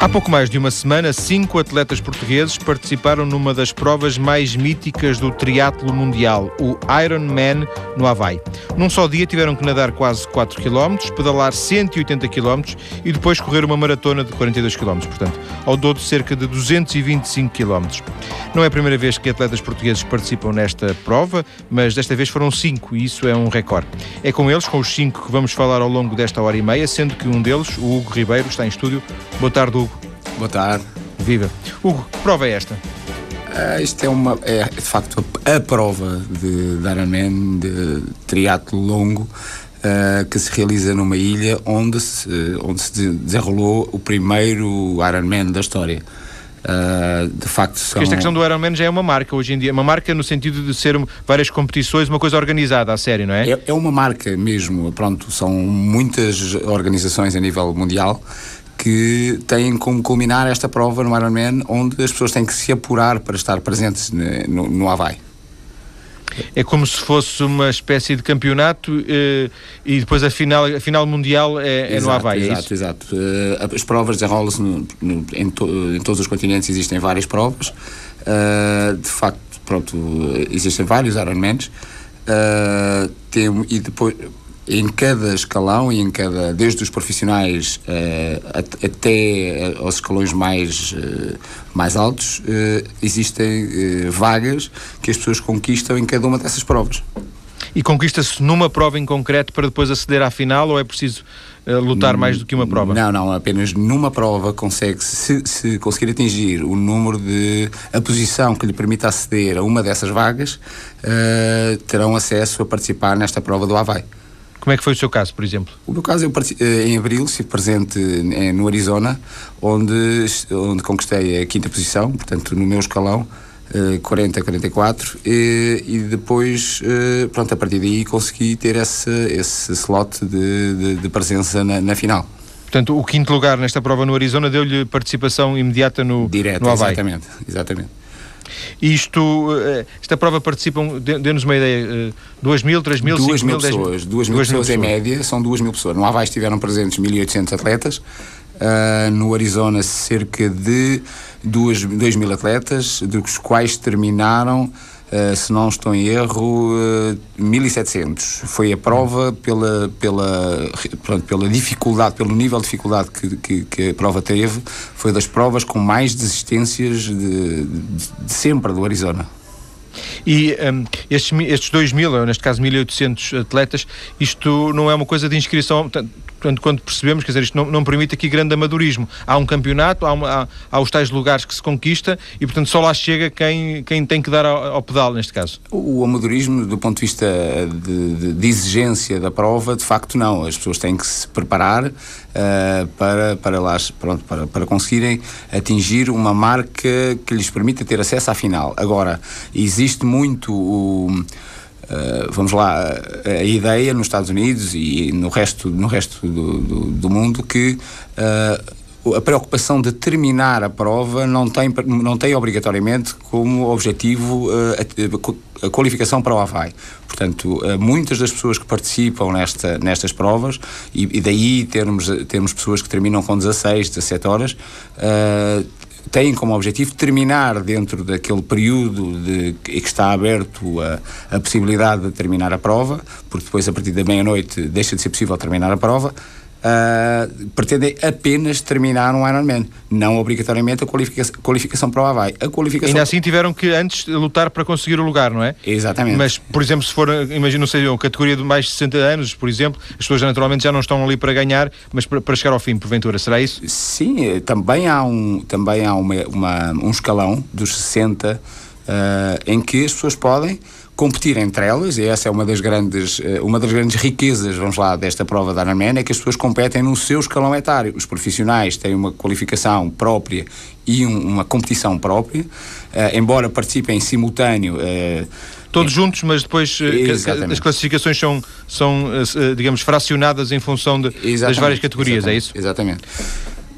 Há pouco mais de uma semana, cinco atletas portugueses participaram numa das provas mais míticas do triatlo mundial, o Ironman no Havaí. Num só dia tiveram que nadar quase 4 km, pedalar 180 km e depois correr uma maratona de 42 km, portanto, ao todo cerca de 225 km. Não é a primeira vez que atletas portugueses participam nesta prova, mas desta vez foram cinco e isso é um recorde. É com eles, com os cinco, que vamos falar ao longo desta hora e meia, sendo que um deles, o Hugo Ribeiro, está em estúdio. Boa tarde, Hugo. Boa tarde. Viva. Hugo, que prova é esta? Uh, isto é uma é de facto a, a prova de, de Ironman de triatlo longo uh, que se realiza numa ilha onde se, onde se desenrolou o primeiro Ironman da história. Uh, de facto são... Porque esta questão do Ironman já é uma marca hoje em dia, uma marca no sentido de ser várias competições, uma coisa organizada a sério, não é? É, é uma marca mesmo, pronto, são muitas organizações a nível mundial que têm como culminar esta prova no Ironman, onde as pessoas têm que se apurar para estar presentes no, no Havaí. É como se fosse uma espécie de campeonato eh, e depois a final, a final mundial é, é no Havaí. É exato, é exato. Uh, as provas desenrolam-se em, to, em, todos os continentes, existem várias provas. Uh, de facto, pronto, existem vários Ironmans. Uh, tem, e depois em cada escalão e em cada desde os profissionais uh, até aos escalões mais uh, mais altos uh, existem vagas que as pessoas conquistam em cada uma dessas provas e conquista-se numa prova em concreto para depois aceder à final ou é preciso lutar mais do que uma prova? Não, não, apenas numa prova consegue se, se conseguir atingir o número de a posição que lhe permita aceder a uma dessas vagas terão acesso a participar nesta prova do Havaí. Como é que foi o seu caso, por exemplo? O meu caso, eu eh, em abril estive presente eh, no Arizona, onde, onde conquistei a quinta posição, portanto, no meu escalão, 40-44, eh, e, e, depois, pronto, a partir daí consegui ter esse, esse slot de, de, de presença na, na final. Portanto, o quinto lugar nesta prova no Arizona deu-lhe participação imediata no, Direto, no Havaí. exatamente, exatamente. Isto, eh, esta prova participam, dê-nos uma ideia, 2 mil, 3 mil, 5 mil, pessoas, 2 mil pessoas em média, são 2 mil pessoas. No Havaí estiveram presentes 1.800 atletas, uh, no Arizona cerca de 2 mil atletas, dos quais terminaram Uh, se não estou em erro, uh, eh, 1700. Foi a prova pela, pela, pronto, pela dificuldade, pelo nível de dificuldade que, que, que, a prova teve, foi das provas com mais desistências de, de, de sempre do Arizona. E um, estes, estes 2 mil, neste caso 1.800 atletas, isto não é uma coisa de inscrição, quando, quando percebemos, quer dizer, isto não, não permite aqui grande amadorismo. Há um campeonato, há, uma, há, há, os tais lugares que se conquista e, portanto, só lá chega quem, quem tem que dar ao, ao pedal, neste caso. O, o amadorismo, do ponto de vista de, de, de, exigência da prova, de facto, não. As pessoas têm que se preparar uh, para, para, lá, pronto, para, para conseguirem atingir uma marca que lhes permita ter acesso à final. Agora, existe muito o Uh, vamos lá, a ideia nos Estados Unidos e no resto, no resto do, do, do mundo que uh, a preocupação de terminar a prova não tem, não tem obrigatoriamente como objetivo uh, a, a, qualificação para o Havaí. Portanto, muitas das pessoas que participam nesta, nestas provas, e, e daí termos, termos pessoas que terminam com 16, 17 horas, têm como objetivo terminar dentro daquele período de, que está aberto a, a possibilidade de terminar a prova, porque depois, a partir da meia-noite, deixa de ser possível terminar a prova uh, pretendem apenas terminar um Ironman, não obrigatoriamente a qualificação, qualificação para o Havaí. A qualificação... Ainda assim tiveram que antes lutar para conseguir o lugar, não é? Exatamente. Mas, por exemplo, se for, imagino, sei, uma categoria de mais de 60 anos, por exemplo, as pessoas naturalmente já não estão ali para ganhar, mas para, para chegar ao fim, porventura, será isso? Sim, eh, também há um, também há uma, uma um escalão dos 60 uh, em que as pessoas podem competir entre elas, e essa é uma das grandes, eh, uma das grandes riquezas, vamos lá, desta prova da Ironman, é que as pessoas competem no seu escalão etário. Os profissionais têm uma qualificação própria e um, uma competição própria, uh, embora participem em simultâneo. Uh, Todos juntos, mas depois uh, as classificações são, são digamos, fracionadas em função de, das várias categorias, é isso? Exatamente.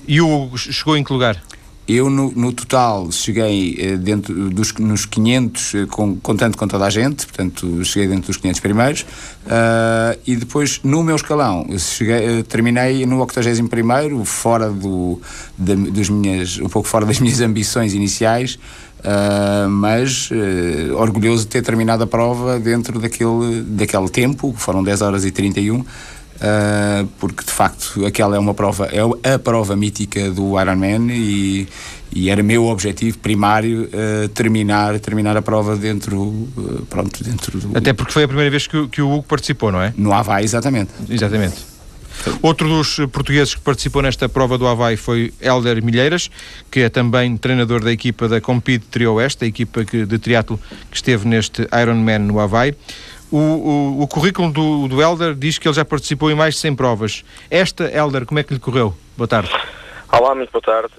E o chegou em que lugar? Eu, no, no total, cheguei eh, dentro dos nos 500, eh, com, contando com toda a gente, portanto, cheguei dentro dos 500 primeiros. Uh, e depois, no meu escalão, cheguei, terminei no 81, fora do, da, dos minhas, um pouco fora das minhas ambições iniciais. Uh, mas uh, orgulhoso de ter terminado a prova dentro daquele, daquele tempo, foram 10 horas e 31 uh, porque de facto aquela é uma prova, é a prova mítica do Ironman e, e era meu objetivo primário uh, terminar, terminar a prova dentro, uh, pronto, dentro do... Até porque foi a primeira vez que, que o Hugo participou, não é? No Havaí, exatamente. Exatamente. Outro dos portugueses que participou nesta prova do Havaí foi Helder Milheiras, que é também treinador da equipa da Compete Trio Oeste, a equipa que, de triatlo que esteve neste Ironman no Havaí. O, o, o currículo do, do Helder diz que ele já participou em mais de 100 provas. Esta, Helder, como é que lhe correu? Boa tarde. Olá, muito boa tarde.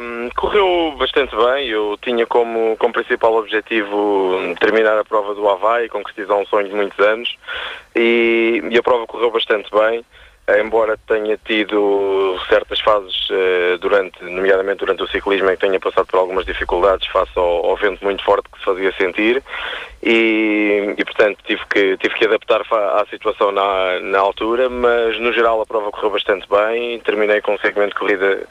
Um, correu bastante bem. Eu tinha como, como principal objetivo terminar a prova do Havaí, concretizar um sonho de muitos anos e, e a prova correu bastante bem. Embora tenha tido certas fases eh, durante, nomeadamente durante o ciclismo, em que tenha passado por algumas dificuldades face ao, ao vento muito forte que se fazia sentir e, e, portanto tive que, tive que adaptar à situação na, na altura, mas no geral a prova correu bastante bem, terminei com um segmento de corrida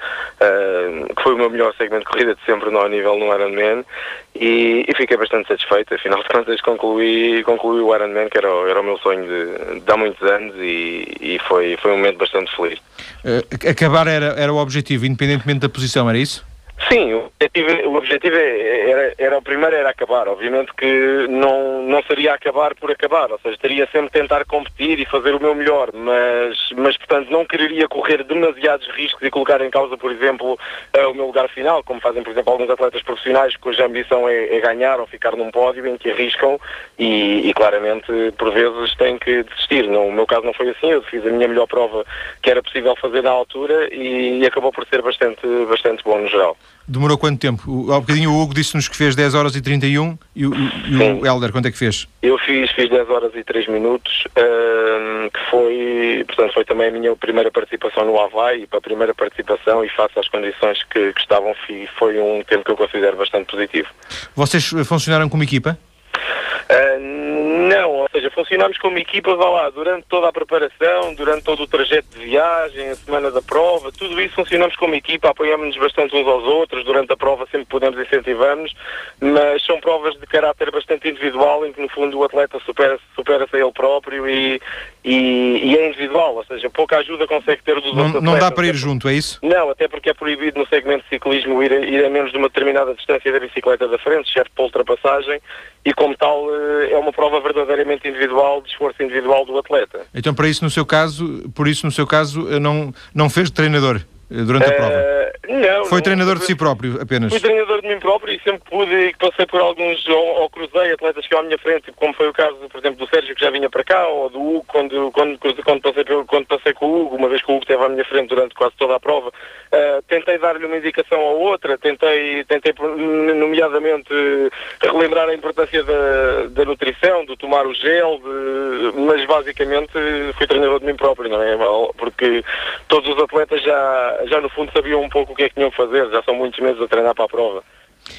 uh, que foi o meu melhor segmento de corrida de sempre no nível no Ironman e, e fiquei bastante satisfeito, afinal de contas concluí, concluí o Ironman que era, era o meu sonho de, de há muitos anos e, e foi, foi um momento bastante feliz. Uh, acabar era, era o objetivo, independentemente da posição, era isso? Sim, o objetivo, o objetivo é, era, era, o primeiro era acabar. Obviamente que não, não seria acabar por acabar, ou seja, teria sempre tentar competir e fazer o meu melhor, mas, mas portanto não quereria correr demasiados riscos e colocar em causa, por exemplo, uh, o meu lugar final, como fazem, por exemplo, alguns atletas profissionais cuja ambição é, é ganhar ou ficar num pódio em que arriscam e, e, claramente por vezes têm que desistir. No meu caso não foi assim, eu fiz a minha melhor prova que era possível fazer na altura e, e acabou por ser bastante, bastante bom no geral. Demorou quanto tempo? Há bocadinho o Hugo disse-nos que fez 10 horas e 31 e o, e o Helder, quanto é que fez? Eu fiz, fiz 10 horas e 3 minutos, que foi, portanto, foi também a minha primeira participação no Havaí, para a primeira participação e face às condições que, que estavam, foi um tempo que eu considero bastante positivo. Vocês funcionaram como equipa? Uh, não, ou seja, funcionamos como equipa, vá lá, durante toda a preparação, durante todo o trajeto de viagem, a semana da prova, tudo isso funcionamos como equipa, apoiamos-nos bastante uns aos outros, durante a prova sempre podemos incentivamos, mas são provas de caráter bastante individual, em que no fundo o atleta supera-se supera a ele próprio e, e, e, é individual, ou seja, pouca ajuda consegue ter dos não, outros Não dá para ir junto, é isso? Não, até porque é proibido no segmento de ciclismo ir a, ir a menos de uma determinada distância da bicicleta da frente, exceto para ultrapassagem, e como tal eh, é uma prova verdadeiramente individual, de esforço individual do atleta. Então para isso no seu caso, por isso no seu caso eh, não, não fez treinador? Eh, durante a uh, prova? Não. Foi não, treinador de si próprio, apenas? Fui treinador de mim próprio e sempre pude, e passei por alguns, ou, ou cruzei atletas que à minha frente, como foi o caso, por exemplo, do Sérgio, que já vinha para cá, ou do Hugo, quando, quando, quando, passei, quando passei com o Hugo, uma vez que o Hugo esteve à minha frente durante quase toda a prova, uh, tentei dar-lhe uma indicação a outra, tentei, tentei nomeadamente, relembrar a importância da, da nutrição, de tomar o gel, de, mas basicamente fui treinador de mim próprio, não é? Porque todos os atletas já já no fundo sabiam um pouco o que é que tinham que fazer, já são muitos meses a treinar para a prova.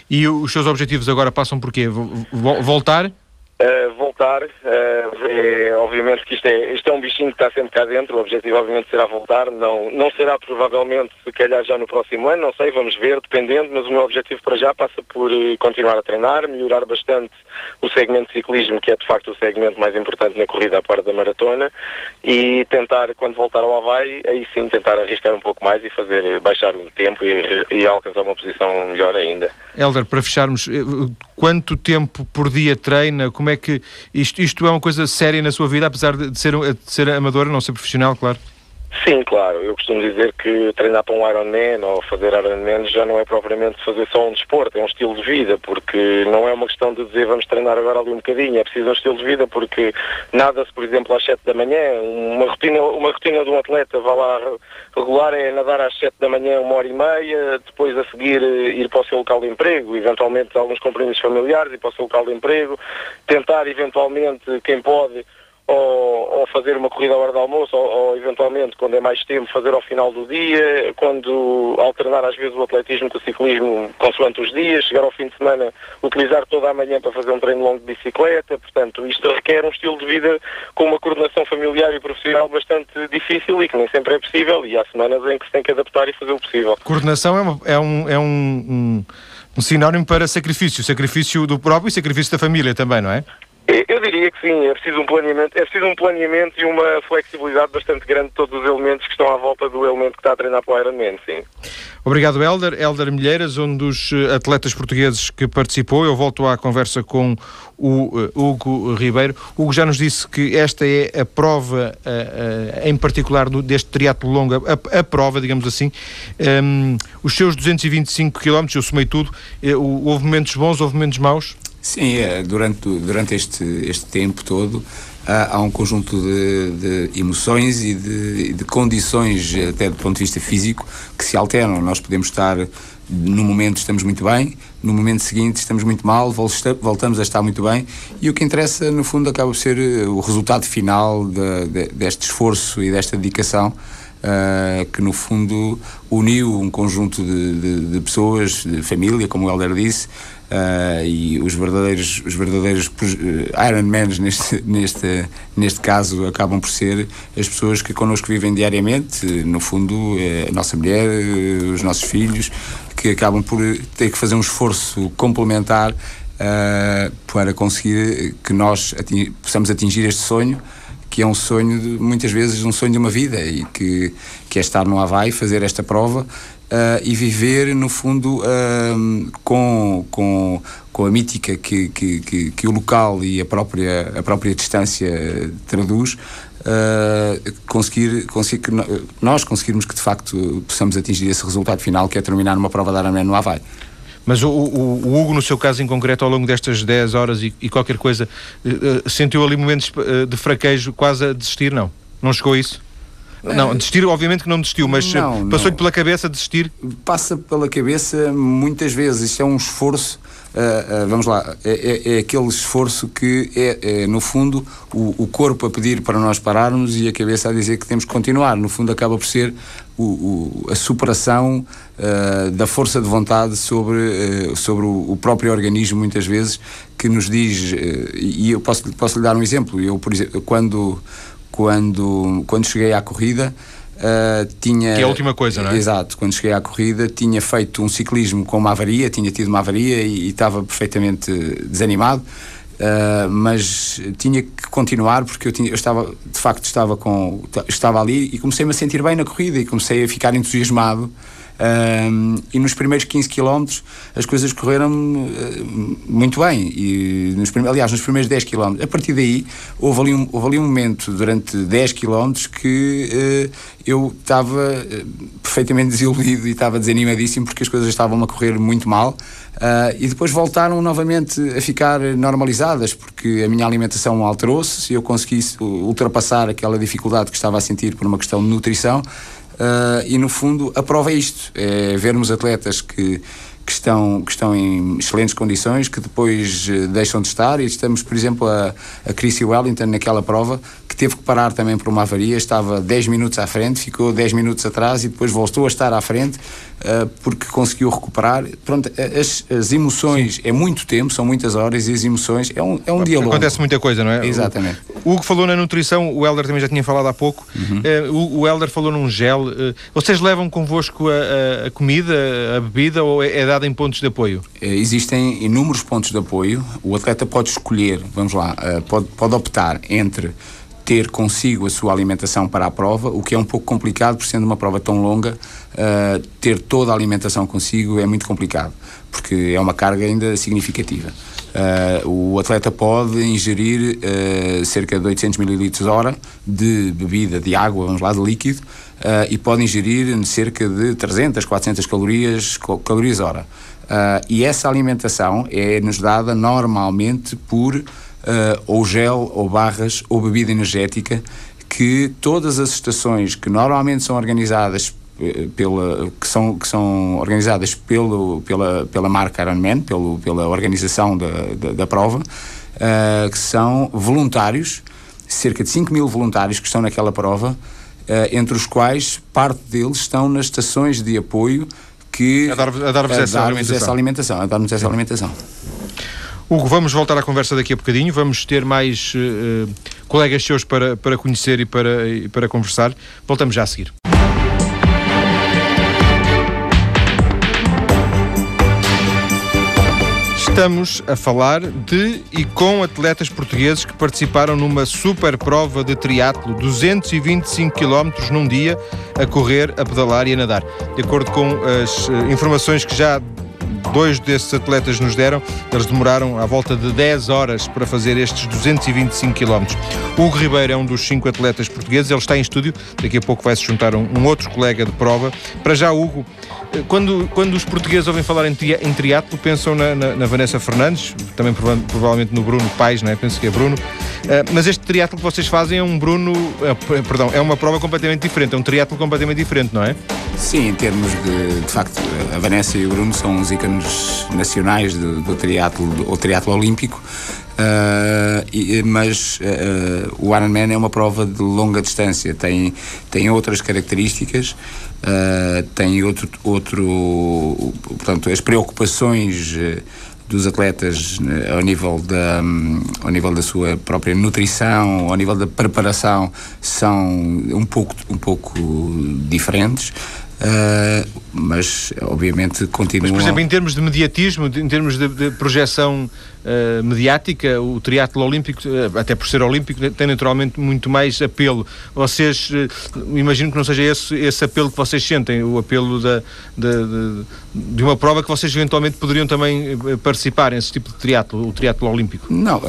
E os seus objetivos agora passam por quê? Voltar? Uh, voltar, uh, é, obviamente que isto é, isto é um bichinho que está sempre cá dentro, o objetivo obviamente será voltar, não, não será provavelmente se calhar já no próximo ano, não sei, vamos ver, dependendo, mas o meu objetivo para já passa por uh, continuar a treinar, melhorar bastante o segmento de ciclismo, que é de facto o segmento mais importante na corrida à parte da maratona, e tentar, quando voltar ao Havaí, aí sim tentar arriscar um pouco mais e fazer, baixar o tempo e, e alcançar uma posição melhor ainda. Helder, para fecharmos, quanto tempo por dia treina? Como é que isto, isto é uma coisa séria na sua vida, apesar de ser, de ser amadora, não ser profissional, claro? Sim, claro. Eu costumo dizer que treinar para um Ironman ou fazer Ironman já não é propriamente fazer só um desporto, é um estilo de vida, porque não é uma questão de dizer vamos treinar agora ali um bocadinho, é preciso um estilo de vida, porque nada-se, por exemplo, às 7 da manhã, uma rotina, uma rotina de um atleta vai lá regular é nadar às 7 da manhã uma hora e meia, depois a seguir eh, ir para o seu local de emprego, eventualmente alguns compromissos familiares, ir para o seu local de emprego, tentar eventualmente, quem pode, ou, ou, fazer uma corrida à hora do almoço ou, ou, eventualmente, quando é mais tempo, fazer ao final do dia, quando alternar às vezes o atletismo com o ciclismo consoante os dias, chegar ao fim de semana, utilizar toda a manhã para fazer um treino longo de bicicleta, portanto, isto requer um estilo de vida com uma coordenação familiar e profissional bastante difícil e que nem sempre é possível e há semanas em que se tem que adaptar e fazer o possível. Coordenação é, uma, é um, é um, um, um sinónimo para sacrifício, sacrifício do próprio e sacrifício da família também, não é? Eu diria que sim, é preciso um planeamento, é preciso um planeamento e uma flexibilidade bastante grande de todos os elementos que estão à volta do elemento que está a treinar para o Ironman, sim. Obrigado, Helder. Helder Milheiras, um dos eh, atletas portugueses que participou. Eu volto à conversa com o uh, Hugo Ribeiro. Hugo já nos disse que esta é a prova, uh, em particular deste triatlo longo, a, prova, digamos assim. Ehm, os seus 225 km, eu somei tudo, houve momentos bons, houve momentos maus? Sim, é, durante, durante este, este tempo todo há, há um conjunto de, de emoções e de, de, condições, até do ponto de vista físico, que se alteram. Nós podemos estar, no momento estamos muito bem, no momento seguinte estamos muito mal, voltamos a estar muito bem e o que interessa, no fundo, acaba por ser eh, o resultado final de, deste esforço e desta dedicação. Uh, que no fundo uniu um conjunto de, de, de, pessoas, de família, como o Helder disse, Uh, e os verdadeiros, os verdadeiros uh, Ironmans neste, neste, neste caso acabam por ser as pessoas que connosco vivem diariamente, no fundo uh, a nossa mulher, os nossos filhos, que acabam por ter que fazer um esforço complementar para conseguir que nós ating possamos atingir este sonho que é um sonho, de, muitas vezes, um sonho de uma vida e que, que é estar no Havaí, fazer esta prova Uh, e viver, no fundo, uh, com, com, com a mítica que, que, que, que, o local e a própria, a própria distância traduz, uh, conseguir, conseguir nós conseguirmos que de facto possamos atingir esse resultado final que é terminar uma prova da Ironman no Havaí. Mas o, o, o, Hugo, no seu caso em concreto, ao longo destas 10 horas e, e qualquer coisa, sentiu ali momentos de fraquejo, quase a desistir? Não? Não chegou a isso? Não, desistir, obviamente que não desistiu, mas passou-lhe pela cabeça desistir? Passa pela cabeça muitas vezes. Isto é um esforço. Uh, uh, vamos lá, é, é, é, aquele esforço que é, é no fundo, o, o, corpo a pedir para nós pararmos e a cabeça a dizer que temos que continuar. No fundo, acaba por ser o, o, a superação uh, da força de vontade sobre, sobre o, próprio organismo, muitas vezes, que nos diz. e eu posso, posso lhe dar um exemplo. Eu, por exemplo, quando quando, quando cheguei à corrida. Uh, tinha, que é a última coisa, não é? Exato, quando cheguei à corrida tinha feito um ciclismo com uma avaria, tinha tido uma avaria e, e estava perfeitamente desanimado, uh, mas tinha que continuar porque eu, tinha, eu estava, de facto, estava, com, estava ali e comecei-me a sentir bem na corrida e comecei a ficar entusiasmado um, e nos primeiros 15 km as coisas correram uh, muito bem. E nos aliás, nos primeiros 10 km. A partir daí, houve ali um, houve ali um momento durante 10 km que uh, eu estava uh, perfeitamente desiludido e estava desanimadíssimo porque as coisas estavam a correr muito mal. e depois voltaram novamente a ficar normalizadas porque a minha alimentação alterou-se e eu consegui ultrapassar aquela dificuldade que estava a sentir por uma questão de nutrição Uh, e no fundo a prova é isto: é vermos atletas que, que, estão, que estão em excelentes condições, que depois uh, deixam de estar. E estamos, por exemplo, a, a Chrissy Wellington naquela prova que teve que parar também por uma avaria, estava 10 minutos à frente, ficou 10 minutos atrás e depois voltou a estar à frente uh, porque conseguiu recuperar. Pronto, as, as emoções Sim. é muito tempo, são muitas horas e as emoções é um, é um dia longo. Acontece muita coisa, não é? Exatamente. O Hugo falou na nutrição, o Helder também já tinha falado há pouco. Uhum. Uh, o, o Helder falou num gel. Uh, vocês levam convosco a, a, a, comida, a bebida ou é, é dada em pontos de apoio? existem inúmeros pontos de apoio. O atleta pode escolher, vamos lá, pode, pode optar entre ter consigo a sua alimentação para a prova, o que é um pouco complicado, por sendo uma prova tão longa, uh, ter toda a alimentação consigo é muito complicado, porque é uma carga ainda significativa. Uh, o atleta pode ingerir uh, cerca de 800 ml hora de bebida, de água, vamos lá, de líquido, e pode ingerir cerca de 300, 400 calorias, calorias hora. e essa alimentação é-nos dada normalmente por uh, ou gel, ou barras, ou bebida energética, que todas as estações que normalmente são organizadas eh, pela, que, são, que são organizadas pelo, pela, pela marca Ironman, pelo, pela organização da, da, da prova, uh, que são voluntários cerca de 5 mil voluntários que estão naquela prova, entre os quais parte deles estão nas estações de apoio que a dar-vos dar essa, dar essa alimentação, a dar-nos essa alimentação. Hugo, vamos voltar à conversa daqui a bocadinho, vamos ter mais uh, colegas seus para, para conhecer e para, e para conversar. Voltamos já a seguir. Estamos a falar de e com atletas portugueses que participaram numa super prova de triatlo, 225 km num dia, a correr, a pedalar e a nadar. De acordo com as uh, informações que já dois desses atletas nos deram, eles demoraram à volta de 10 horas para fazer estes 225 km. Hugo Ribeiro é um dos cinco atletas portugueses, ele está em estúdio, daqui a pouco vai se juntar um, um outro colega de prova. Para já, Hugo, eh, quando, quando os portugueses ouvem falar em, em triatlo, pensam na, na, na, Vanessa Fernandes, também provavelmente no Bruno Pais, não é? penso que é Bruno. Uh, mas este triatlo que vocês fazem é um Bruno, uh, perdão, é uma prova completamente diferente, é um triatlo completamente diferente, não é? Sim, em termos de, de facto, a Vanessa e o Bruno são os ícones nacionais do, do triatlo, ou triatlo olímpico. Uh, e, mas uh, o Ironman é uma prova de longa distância, tem, tem outras características, uh, tem outro, outro. Portanto, as preocupações dos atletas ao nível, da, ao nível da sua própria nutrição, ao nível da preparação, são um pouco, um pouco diferentes. Uh, mas obviamente continua. Mas, por exemplo, em termos de mediatismo, em termos de, de projeção uh, mediática, o triatlo olímpico, uh, até por ser olímpico, tem naturalmente muito mais apelo. Vocês, imagino que não seja esse, esse apelo que vocês sentem, o apelo da, de, de, uma prova que vocês eventualmente poderiam também participar nesse tipo de triatlo, o triatlo olímpico. Não,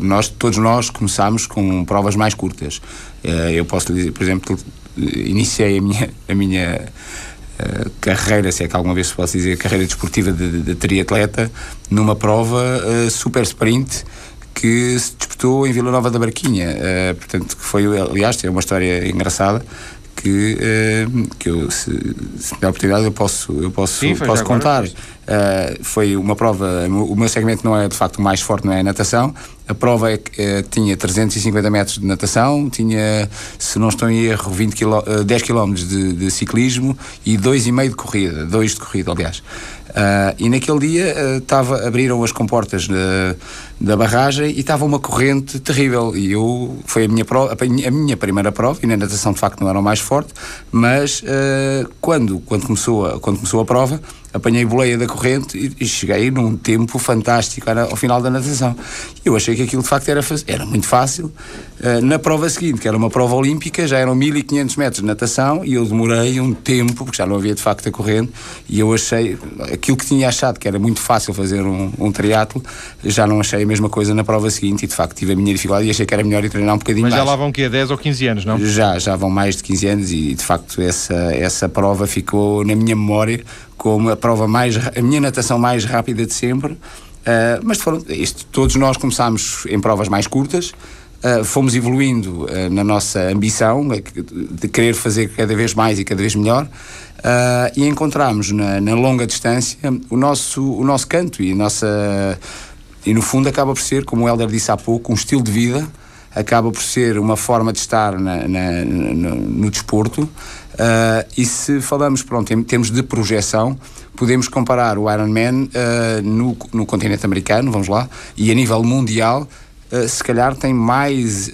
nós, todos nós começámos com provas mais curtas. eu posso dizer, por exemplo, iniciei a minha, a minha uh, carreira, se é que alguma vez se pode dizer, carreira desportiva de, de, de triatleta, numa prova uh, super sprint que se disputou em Vila Nova da Barquinha. Uh, portanto, que foi, aliás, é uma história engraçada que, que eu, se, se me der oportunidade, eu posso, eu posso, Sim, posso contar. Uh, foi uma prova, o meu segmento não é de facto o mais forte, não é a natação. A prova é, uh, tinha 350 metros de natação, tinha, se não estou em erro, 20 quiló, uh, 10 km de, de, ciclismo e 2,5 de corrida, 2 de corrida, aliás. Uh, e naquele dia uh, abriram as comportas da, da barragem e estava uma corrente terrível. E eu, foi a minha, prova, a minha primeira prova, e na natação de facto não era o mais forte, mas uh, quando, quando, começou a, quando começou a prova, apanhei boleia da corrente e, e, cheguei num tempo fantástico era ao final da natação. Eu achei que aquilo de facto era, era muito fácil. Uh, na prova seguinte, que era uma prova olímpica, já eram 1500 metros de natação e eu demorei um tempo, porque já não havia de facto a corrente, e eu achei, aquilo que tinha achado que era muito fácil fazer um, um triatlo, já não achei a mesma coisa na prova seguinte e de facto tive a minha dificuldade e achei que era melhor ir treinar um bocadinho Mas mais. Mas já lá vão o quê? 10 ou 15 anos, não? Já, já vão mais de 15 anos e de facto essa, essa prova ficou na minha memória como a prova mais, a minha natação mais rápida de sempre. Uh, mas foram, isto, todos nós começámos em provas mais curtas, uh, fomos evoluindo uh, na nossa ambição de querer fazer cada vez mais e cada vez melhor. e encontramos na, na, longa distância o nosso, o nosso canto e nossa. E no fundo acaba por ser, como o Helder disse há pouco, um estilo de vida acaba por ser uma forma de estar na, na, no, no desporto. Uh, e se falamos, pronto, em termos de projeção, podemos comparar o Ironman uh, no, no continente americano, vamos lá, e a nível mundial, uh, se calhar tem mais,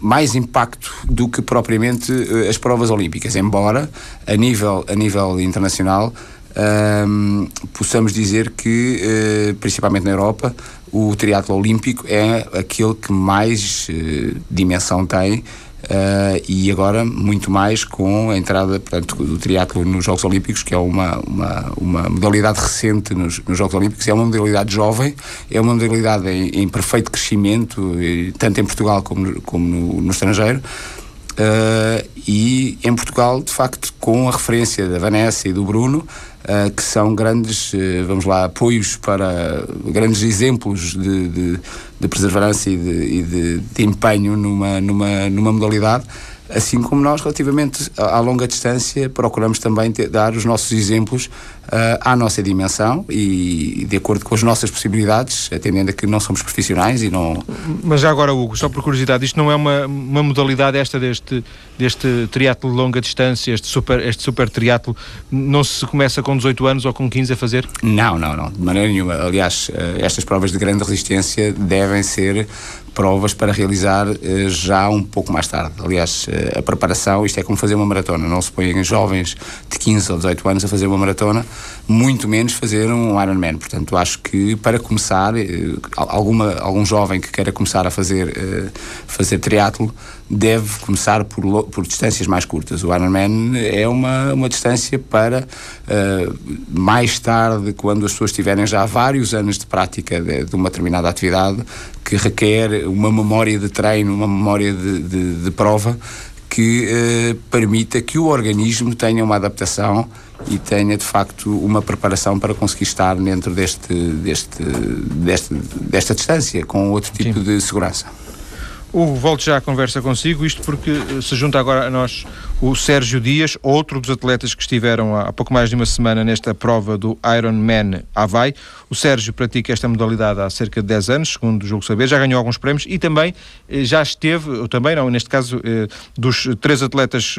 mais impacto do que propriamente as provas olímpicas, embora a nível, a nível internacional um, possamos dizer que, uh, principalmente na Europa, o triatlo olímpico é aquele que mais uh, dimensão tem Uh, e agora muito mais com a entrada portanto, do triatlo nos Jogos Olímpicos, que é uma, uma, uma modalidade recente nos, nos, Jogos Olímpicos, é uma modalidade jovem, é uma modalidade em, em perfeito crescimento, tanto em Portugal como, como no, no estrangeiro. Uh, e em Portugal, de facto, com a referência da Vanessa e do Bruno, uh, que são grandes, uh, vamos lá, apoios para grandes exemplos de, de, de perseverança e, de, e de, de, empenho numa, numa, numa modalidade. Assim como nós, relativamente à, longa distância, procuramos também ter, dar os nossos exemplos uh, à nossa dimensão e de acordo com as nossas possibilidades, atendendo a que não somos profissionais e não. Mas já agora, Hugo, só por curiosidade, isto não é uma, uma modalidade esta deste, deste triatlo de longa distância, este super, este super triatlo, não se começa com 18 anos ou com 15 a fazer? Não, não, não, de maneira nenhuma. Aliás, uh, estas provas de grande resistência devem ser provas para realizar uh, já um pouco mais tarde. Aliás, uh, a preparação, isto é como fazer uma maratona. Não se põem jovens de 15 ou 18 anos a fazer uma maratona, muito menos fazer um Ironman. Portanto, acho que para começar, uh, alguma, algum jovem que queira começar a fazer, fazer triatlo deve começar por, por distâncias mais curtas. O Ironman é uma, uma distância para mais tarde, quando as pessoas tiverem já vários anos de prática de, de uma determinada atividade, que requer uma memória de treino, uma memória de, de, de prova que eh, permita que o organismo tenha uma adaptação e tenha de facto uma preparação para conseguir estar dentro deste, deste, deste desta distância com outro tipo Sim. de segurança. Hugo, volto já à conversa consigo, isto porque eh, se junta agora a nós o Sérgio Dias, outro dos atletas que estiveram há pouco mais de uma semana nesta prova do Ironman Havaí. O Sérgio pratica esta modalidade há cerca de 10 anos, segundo o julgo saber, já ganhou alguns prémios e também eh, já esteve, ou também não, neste caso, eh, dos três atletas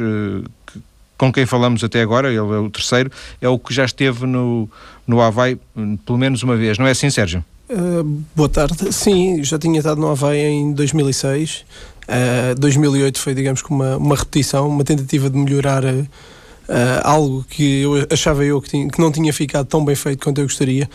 com quem falamos até agora, ele é o terceiro, é o que já esteve no, no Havaí hum, pelo menos uma vez, não é assim, Sérgio? Uh, boa tarde. Sim, já tinha estado no Havaí em 2006. Uh, 2008 foi, digamos, uma, uma repetição, uma tentativa de melhorar uh, algo que eu achava eu que, tinha, que não tinha ficado tão bem feito quanto eu gostaria.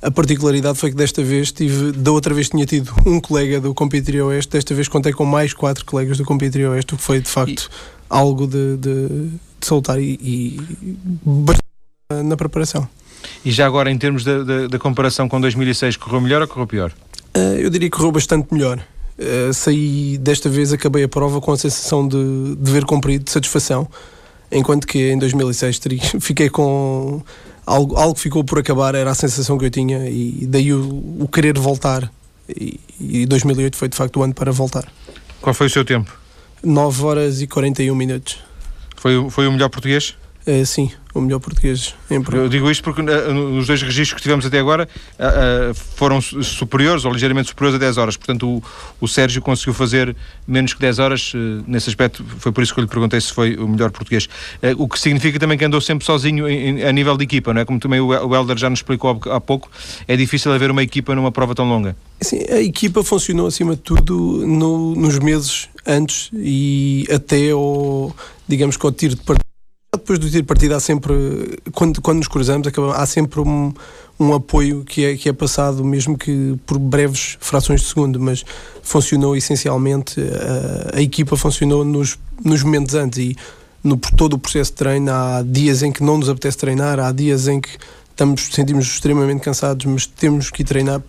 A particularidade foi que desta vez tive, da outra vez tinha tido um colega do Competri Oeste, desta vez contei com mais quatro colegas do Competri Oeste, o que foi de facto e... algo de, de, de soltar e, e bastante na preparação. E já agora, em termos da comparação com 2006, correu melhor ou correu pior? Uh, eu diria que correu bastante melhor. Uh, saí desta vez, acabei a prova com a sensação de dever cumprido, de satisfação, enquanto que em 2006 teria, fiquei com algo, algo que ficou por acabar, era a sensação que eu tinha, e daí o, o querer voltar. E, e 2008 foi de facto o ano para voltar. Qual foi o seu tempo? 9 horas e 41 minutos. Foi, foi o melhor português? Uh, sim, o melhor português em Eu digo isto porque uh, nos dois registros que tivemos até agora uh, foram superiores ou ligeiramente superiores a 10 horas. Portanto, o, o Sérgio conseguiu fazer menos que 10 horas. nesse aspecto, foi por isso que eu lhe perguntei se foi o melhor português. o que significa também que andou sempre sozinho em, a nível de equipa, não é? Como também o, o Helder já nos explicou há pouco, é difícil haver uma equipa numa prova tão longa. Sim, a equipa funcionou acima de tudo no, nos meses antes e até ao, digamos que ao tiro de partida depois do tiro de partida há sempre, quando, quando nos cruzamos, há sempre um, um apoio que é, que é passado, mesmo que por breves frações de segundo, mas funcionou essencialmente, a, a equipa funcionou nos, nos momentos antes e no todo o processo de treino. Há dias em que não nos apetece treinar, há dias em que estamos, sentimos extremamente cansados, mas temos que ir treinar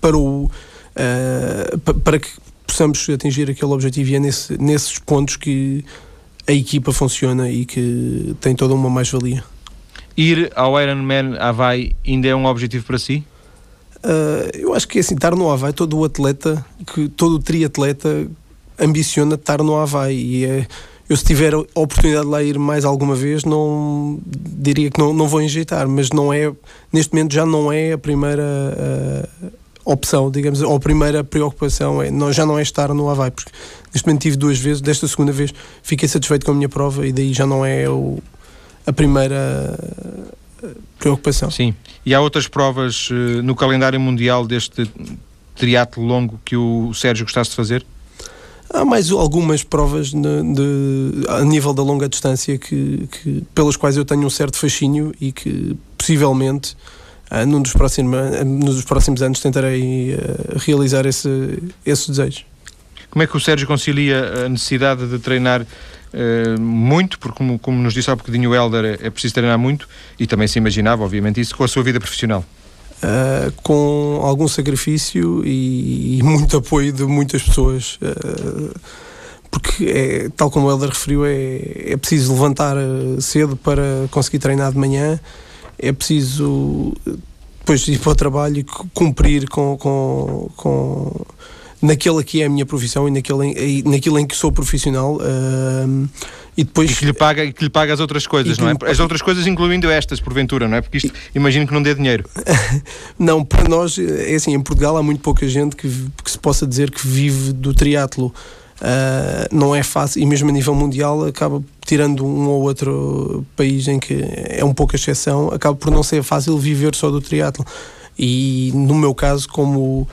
para, o, uh, para que possamos atingir aquele objetivo e é nesse, nesses pontos que a equipa funciona e que tem toda uma mais-valia. Ir ao Ironman Havaí ainda é um objetivo para si? Uh, eu acho que é assim, estar no Havaí, todo o atleta, que, todo o triatleta ambiciona estar no Havaí e é, eu se tiver a oportunidade de lá ir mais alguma vez, não diria que não, não vou enjeitar, mas não é, neste momento já não é a primeira uh, opção, digamos, ou a primeira preocupação é, não, já não é estar no Havaí, porque neste momento tive duas vezes, desta segunda vez fiquei satisfeito com a minha prova e daí já não é o, a primeira eh, preocupação. Sim, e há outras provas uh, no calendário mundial deste triatlo longo que o Sérgio gostasse de fazer? Há mais algumas provas de, de, a nível da longa distância que, que, pelas quais eu tenho um certo fascínio e que possivelmente uh, num dos uh, nos próximos anos tentarei uh, realizar esse, esse desejo. Como é que o Sérgio concilia a necessidade de treinar muito, porque como, como, nos disse há bocadinho o Helder, é, é preciso treinar muito, e também se imaginava, obviamente, isso com a sua vida profissional? Uh, com algum sacrifício e, e, muito apoio de muitas pessoas. Uh, porque, é, tal como o Helder referiu, é, é preciso levantar cedo para conseguir treinar de manhã é preciso depois ir para o trabalho e cumprir com, com, com naquele que é a minha profissão e naquele em, naquilo em que sou profissional. Uh, e depois e que lhe paga que lhe paga as outras coisas, não é? As outras coisas incluindo estas, porventura, não é? Porque isto imagino que não dê dinheiro. não, para nós é assim, em Portugal há muito pouca gente que, que se possa dizer que vive do triatlo. Uh, não é fácil, e mesmo a nível mundial acaba tirando um ou outro país em que é um pouco a exceção, acaba por não ser fácil viver só do triatlo. E no meu caso, como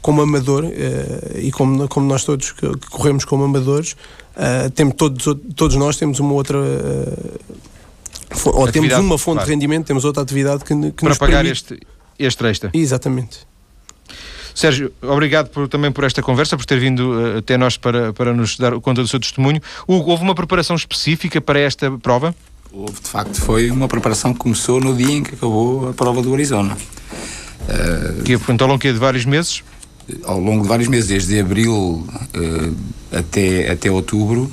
como amador, uh, e como, como nós todos que, que corremos como amadores, uh, temos todos, todos nós temos uma outra. Uh, ou atividade, temos uma fonte claro. de rendimento, temos outra atividade que, que Para nos pagar permite... este, este extra. Exatamente. Sérgio, obrigado por, também por esta conversa, por ter vindo uh, até nós para, para nos dar conta do seu testemunho. Hugo, houve uma preparação específica para esta prova? Houve, de facto, foi uma preparação que começou no dia em que acabou a prova do Arizona. Uh, que então ao longo de vários meses? Ao longo de vários meses, desde abril uh, até, até outubro.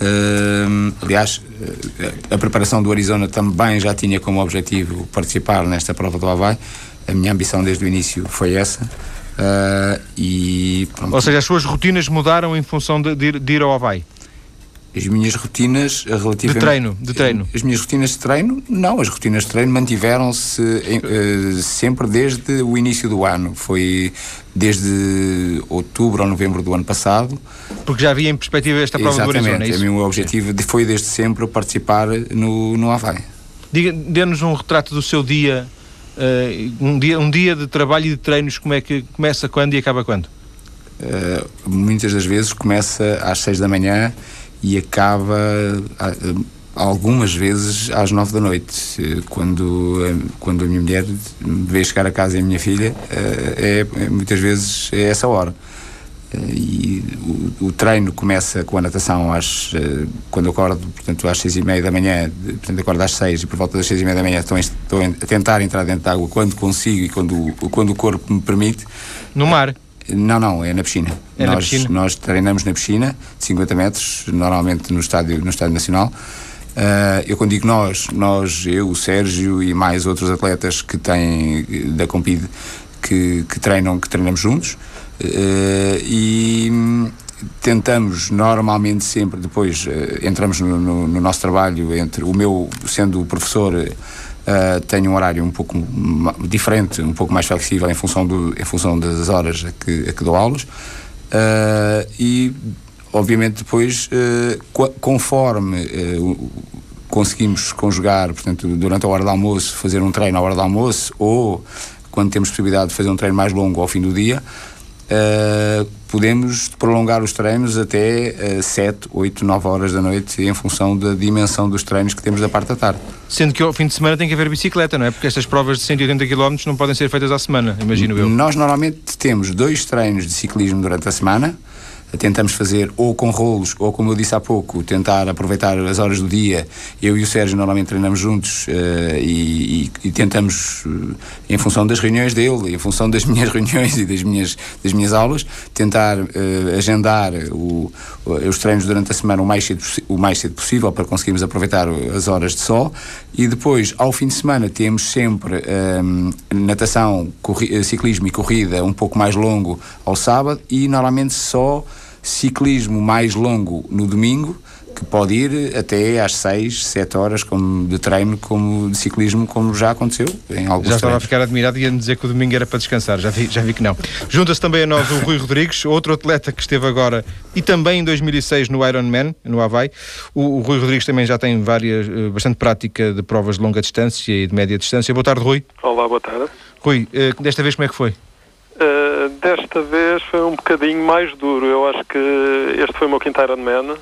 Uh, aliás, a preparação do Arizona também já tinha como objetivo participar nesta prova do Havaí. A minha ambição desde o início foi essa. Uh, e, Ou seja, as suas rotinas mudaram em função de, de, ir, de ir ao Havaí? As minhas rotinas relativamente... De treino, de treino. As minhas rotinas de treino, não, as rotinas de treino mantiveram-se uh, sempre desde o início do ano. Foi desde outubro ou novembro do ano passado. Porque já havia em perspectiva esta prova Exatamente, do Arizona, é isso? o meu objetivo foi desde sempre participar no, no Havaí. Dê-nos um retrato do seu dia Uh, um, dia, um dia de trabalho e de treinos, como é que começa quando e acaba quando? Uh, muitas das vezes começa às 6 da manhã e acaba uh, algumas vezes às 9 da noite. Quando, quando a minha mulher vê chegar a casa e a minha filha, é, muitas vezes é essa hora. E o, o, treino começa com a natação às, quando eu acordo, portanto, às seis e meia da manhã, portanto, acordo às seis e por volta das seis e meia da manhã estou, estou a tentar entrar dentro da água quando consigo e quando, quando o corpo me permite. No mar? Não, não, é na piscina. É nós, na piscina? nós treinamos na piscina, de 50 metros, normalmente no estádio, no estádio Nacional. Uh, eu quando digo nós, nós, eu, o Sérgio e mais outros atletas que têm da Compide que, que treinam, que treinamos juntos. Uh, e tentamos normalmente sempre depois uh, entramos no, no, no, nosso trabalho entre o meu sendo professor uh, tenho um horário um pouco diferente um pouco mais flexível em função do em função das horas a que, a que dou aulas. E obviamente depois conforme conseguimos conjugar portanto durante a hora do almoço fazer um treino à hora do almoço ou quando temos possibilidade de fazer um treino mais longo ao fim do dia Uh, podemos prolongar os treinos até uh, 7, 8, 9 horas da noite em função da dimensão dos treinos que temos da parte da tarde. Sendo que ao fim de semana tem que haver bicicleta, não é? Porque estas provas de 180 km não podem ser feitas à semana, imagino eu. Nós normalmente temos dois treinos de ciclismo durante a semana tentamos fazer ou com rolos, ou como eu disse há pouco, tentar aproveitar as horas do dia. Eu e o Sérgio normalmente treinamos juntos uh, e, e, e, tentamos, uh, em função das reuniões dele, em função das minhas reuniões e das minhas, das minhas aulas, tentar uh, agendar o, os treinos durante a semana o mais, cedo, o mais cedo possível para conseguirmos aproveitar as horas de sol. E depois, ao fim de semana, temos sempre natação, ciclismo e corrida um pouco mais longo ao sábado e normalmente só ciclismo mais longo no domingo, que pode ir até às 6, 7 horas como de treino, como de ciclismo, como já aconteceu em alguns Já estava treinos. a ficar admirado e ia dizer que o domingo era para descansar, já vi, já vi que não. Junta-se também a nós o Rui Rodrigues, outro atleta que esteve agora e também em 2006 no Ironman, no Havaí. O, o Rui Rodrigues também já tem várias, eh, bastante prática de provas de longa distância e de média distância. Boa tarde, Rui. Olá, boa tarde. Rui, eh, desta vez como é que foi? Uh, desta vez foi um bocadinho mais duro. Eu acho que este foi o meu quinto Ironman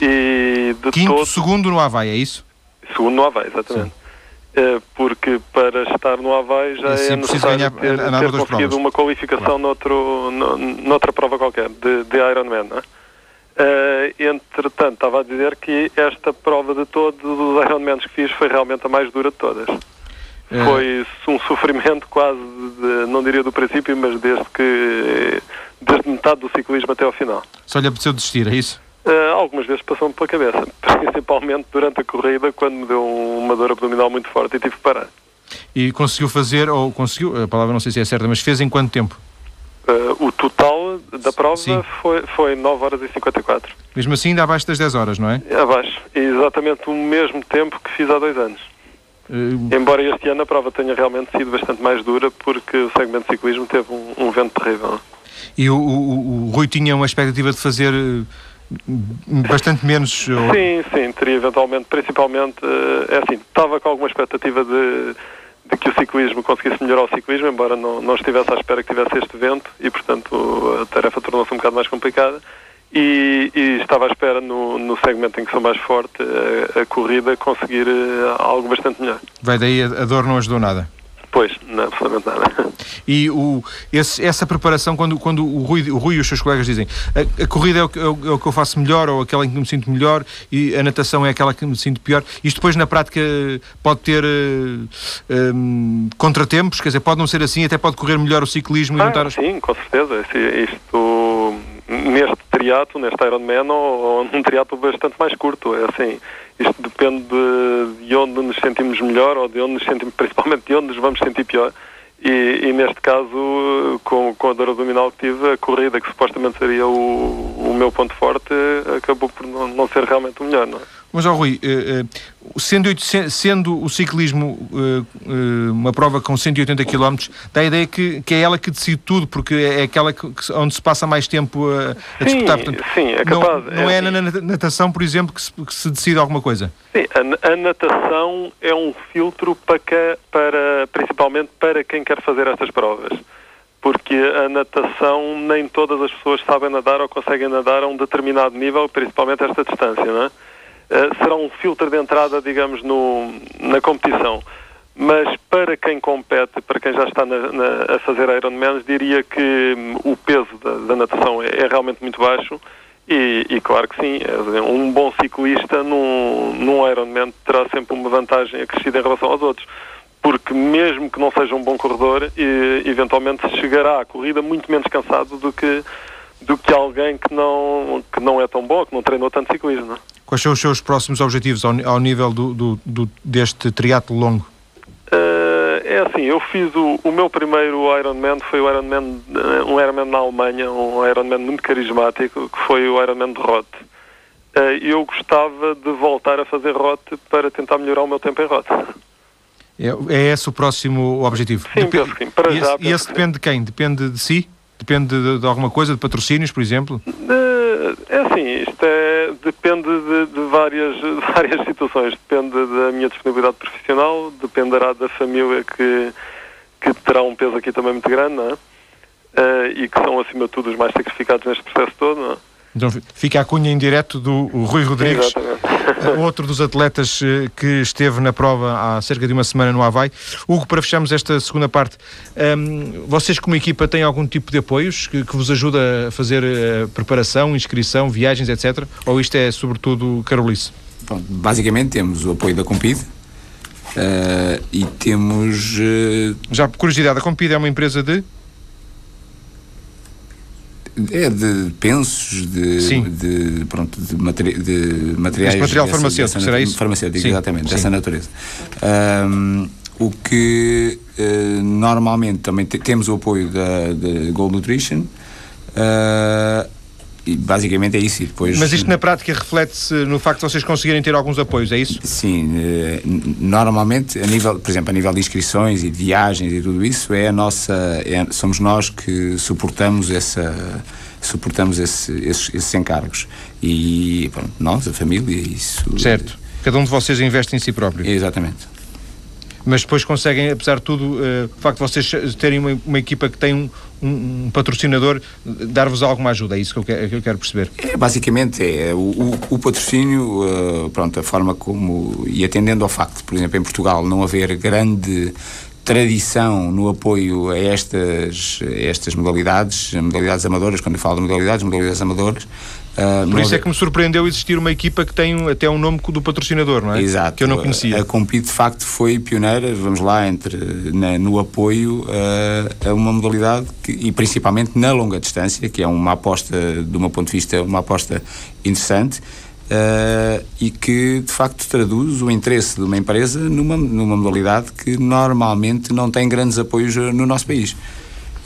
e de Quinto, todo... segundo no Havaí, é isso? Segundo no Havaí, exatamente. Uh, porque para estar no Havaí já é necessário ganhar, ter, ter noutras conseguido provas. uma qualificação Claro. noutro, no, noutra prova qualquer, de, de Ironman. Não é? Uh, entretanto, estava a dizer que esta prova de todos os Ironmans que fiz foi realmente a mais dura de todas. Eh, Foi um sofrimento quase, de, não diria do princípio, mas desde que desde metade do ciclismo até ao final. Só lhe apeteceu desistir, é isso? Uh, algumas vezes passou-me pela cabeça, principalmente durante a corrida, quando me deu uma dor abdominal muito forte e tive que parar. E conseguiu fazer, ou conseguiu, a palavra não sei se é certa, mas fez em quanto tempo? Uh, o total da prova Sim. foi, foi 9 horas e 54. Mesmo assim, ainda abaixo das 10 horas, não é? Abaixo. Exatamente o mesmo tempo que fiz há dois anos. Eh, Embora este ano a prova tenha realmente sido bastante mais dura porque o segmento de ciclismo teve um, um vento terrível. e o, o- o Rui tinha uma expectativa de fazer eh, bastante menos. Sim, sim, teria eventualmente, principalmente, eh, é assim, estava com alguma expectativa de, de que o ciclismo conseguisse melhorar o ciclismo, embora não, não estivesse à espera que tivesse este vento e, portanto, a tarefa tornou-se um bocado mais complicada. E, e estava à espera, no, no segmento em que sou mais forte, eh, a, corrida, conseguir eh, algo bastante melhor. Vai daí a, a dor não ajudou nada. Pois, não, absolutamente nada. E o, esse- essa preparação, quando, quando o, Rui, o Rui e os seus colegas dizem a, a corrida é o, que- é o- é o que eu faço melhor ou aquela em que me sinto melhor e a natação é aquela que me sinto pior, isto depois na prática pode ter eh, em, contratempos, quer dizer, pode não ser assim, até pode correr melhor o ciclismo e não Ah, estar. sim, com certeza. Isto, neste triato, neste Ironman, ou, ou num triato bastante mais curto. É assim, isto depende de, de onde nos sentimos melhor ou de onde nos sentimos, principalmente de onde nos vamos sentir pior. E, e neste caso, com, com a dor abdominal que tive, a corrida, que supostamente seria o, o meu ponto forte, acabou por não, não ser realmente o melhor, não é? Mas, ó Rui, eh, eh, sendo, sendo o ciclismo eh, uma prova com 180 km, dá a ideia que, que é ela que decide tudo, porque é aquela que, onde se passa mais tempo a, a Sim, disputar. Portanto, sim, é não, capaz. não é, É na assim. na- natação, por exemplo, que se, que se decide alguma coisa. Sim, a, a natação é um filtro para, que- para principalmente para quem quer fazer estas provas. Porque a natação nem todas as pessoas sabem nadar ou conseguem nadar a um determinado nível, principalmente esta distância, não é? Eh, será um filtro de entrada, digamos, no, na competição. Mas para quem compete, para quem já está na- na- a fazer Ironmans, diria que hum, o peso da, da natação é, é realmente muito baixo e, e claro que sim, é um bom ciclista num, num Ironman terá sempre uma vantagem acrescida em relação aos outros. Porque mesmo que não seja um bom corredor, e, eventualmente chegará à corrida muito menos cansado do que, do que alguém que não, que não é tão bom, que não treinou tanto ciclismo. Quais são os seus próximos objetivos ao, ao nível do, do- do- deste triatlo longo? Eh, é assim, eu fiz o, o meu primeiro Ironman, foi o Ironman, eh, um Ironman na Alemanha, um Ironman muito carismático, que foi o Ironman de Rote. Eh, eu gostava de voltar a fazer Rote para tentar melhorar o meu tempo em Rote. É, é esse o próximo objetivo? Sim, que sim. Para e já, esse, e esse depende de quem? Depende de si? Depende de, de alguma coisa, de patrocínios, por exemplo? Eh, É assim, isto é, depende de, de várias, de várias situações. Depende da minha disponibilidade profissional, dependerá da família que, que terá um peso aqui também muito grande, não é? Eh, e que são, acima de tudo, os mais sacrificados neste processo todo, não é? Então fica a cunha em direto do Rui Rodrigues, Exatamente. outro dos atletas eh, que esteve na prova há cerca de uma semana no Havaí. Hugo, para fecharmos esta segunda parte, hum, vocês como equipa têm algum tipo de apoios que, que vos ajuda a fazer eh, preparação, inscrição, viagens, etc? Ou isto é sobretudo Carolice? Pronto, basicamente temos o apoio da Compid eh, e temos eh, Já por curiosidade, a Compid é uma empresa de... é de pensos, de, Sim. de, pronto, de, materi de materiais. Este material dessa- farmacêutico, dessa será isso? Farmacêutico, Sim, exatamente, sim. dessa natureza. Ahm, o que eh, normalmente também te- temos o apoio da, da Gold Nutrition. ah, e basicamente é isso. E depois, Mas isto na prática reflete-se no facto de vocês conseguirem ter alguns apoios, é isso? Sim, eh, normalmente, a nível, por exemplo, a nível de inscrições e de viagens e tudo isso, é a nossa, é- somos nós que suportamos essa suportamos esse- esses, esses encargos e pronto, nós, a família, isso Certo. Cada um de vocês investe em si próprio. Exatamente. Mas depois conseguem, apesar de tudo, eh, o facto de vocês terem uma, uma equipa que tem um, um- um patrocinador, dar-vos alguma ajuda, é isso que eu quero, que eu quero perceber. É, basicamente é o, o, o patrocínio, eh, pronto, a forma como, e atendendo ao facto, por exemplo, em Portugal não haver grande tradição no apoio a estas, a estas modalidades, modalidades amadoras, quando eu falo de modalidades, modalidades amadoras. Eh, Por isso é que me surpreendeu existir uma equipa que tem um- até um nome do patrocinador, não é? Exato. Que eu não conhecia. A, a Compit, de facto, foi pioneira, vamos lá, entre, na- no apoio eh, a uma modalidade que, e principalmente na longa distância, que é uma aposta, do meu ponto de vista, uma aposta interessante. eh, e que de facto traduz o interesse de uma empresa numa, numa modalidade que normalmente não tem grandes apoios no nosso país.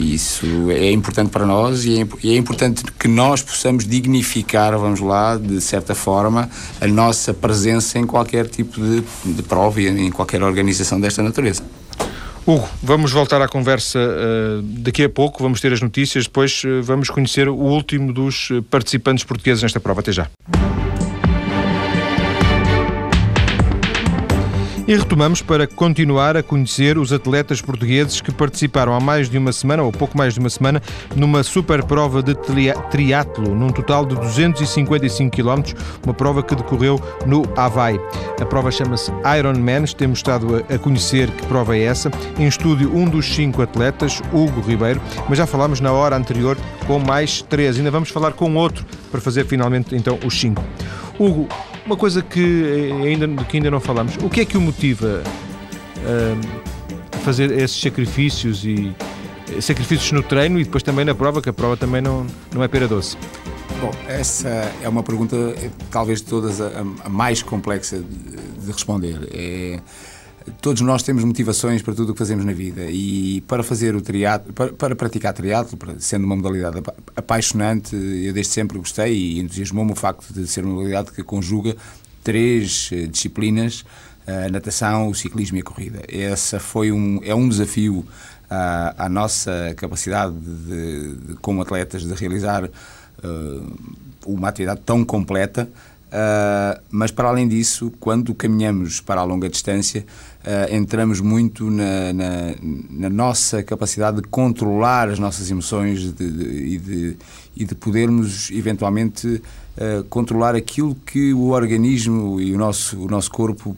E isso é importante para nós e é, e é, importante que nós possamos dignificar, vamos lá, de certa forma, a nossa presença em qualquer tipo de, de prova e em qualquer organização desta natureza. Hugo, vamos voltar à conversa uh, daqui a pouco, vamos ter as notícias, depois uh, vamos conhecer o último dos participantes portugueses nesta prova. Até já. E retomamos para continuar a conhecer os atletas portugueses que participaram há mais de uma semana, ou pouco mais de uma semana, numa super prova de triatlo, num total de 255 km, uma prova que decorreu no Havaí. A prova chama-se Ironman, temos estado a conhecer que prova é essa. Em estúdio, um dos cinco atletas, Hugo Ribeiro, mas já falámos na hora anterior com mais três. Ainda vamos falar com outro para fazer finalmente então os cinco. Hugo, uma coisa que ainda, que ainda não falamos, o que é que o motiva a fazer esses sacrifícios e sacrifícios no treino e depois também na prova, que a prova também não, não é pera doce? Bom, essa é uma pergunta talvez de todas a, a mais complexa de, de responder. É, todos nós temos motivações para tudo o que fazemos na vida e para fazer o triatlo, para, para praticar triatlo, sendo uma modalidade apaixonante, eu desde sempre gostei e entusiasmou-me o facto de ser uma modalidade que conjuga três eh, disciplinas, a natação, o ciclismo e a corrida. Essa foi um, é um desafio à, à nossa capacidade de, de, como atletas de realizar uh, uma atividade tão completa Uh, mas para além disso, quando caminhamos para a longa distância, uh, entramos muito na, na, na, nossa capacidade de controlar as nossas emoções de, de, e, de, e de podermos eventualmente uh, controlar aquilo que o organismo e o nosso, o nosso corpo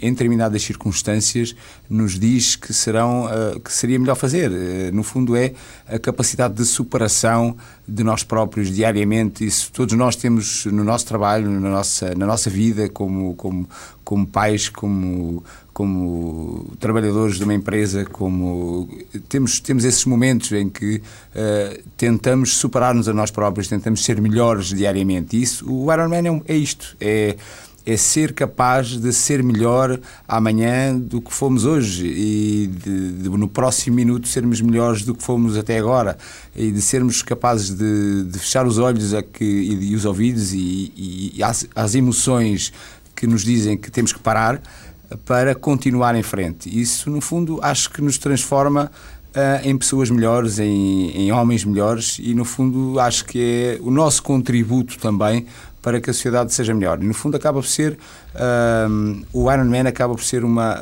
em determinadas circunstâncias nos diz que serão uh, que seria melhor fazer. Uh, no fundo é a capacidade de superação de nós próprios diariamente. Isso todos nós temos no nosso trabalho na nossa na nossa vida como como como pais como como trabalhadores de uma empresa como temos temos esses momentos em que uh, tentamos superar-nos a nós próprios tentamos ser melhores diariamente. Isso o Ironman é, é isto. É é ser capaz de ser melhor amanhã do que fomos hoje e de, de, no próximo minuto sermos melhores do que fomos até agora e de sermos capazes de, de fechar os olhos a que, e, e os ouvidos e, e às emoções que nos dizem que temos que parar para continuar em frente. Isso, no fundo, acho que nos transforma uh, em pessoas melhores, em, em homens melhores e, no fundo, acho que é o nosso contributo também para que a sociedade seja melhor. No fundo, acaba por ser um, o Iron Man acaba por ser uma